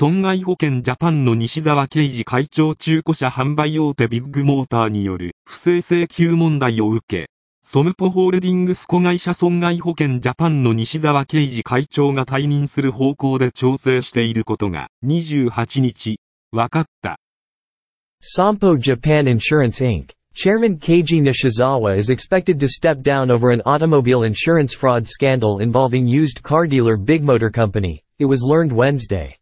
損害保険ジャパンの西沢啓治会長中古車販売大手ビッグモーターによる不正請求問題を受け、ソムポホールディングス子会社損害保険ジャパンの西沢啓治会長が退任する方向で調整していることが28日、分かった。Sompo Japan Insurance Inc. Chairman Keiji Nishizawa is expected to step down over an automobile insurance fraud scandal involving used car dealer Big Motor Company, it was learned Wednesday.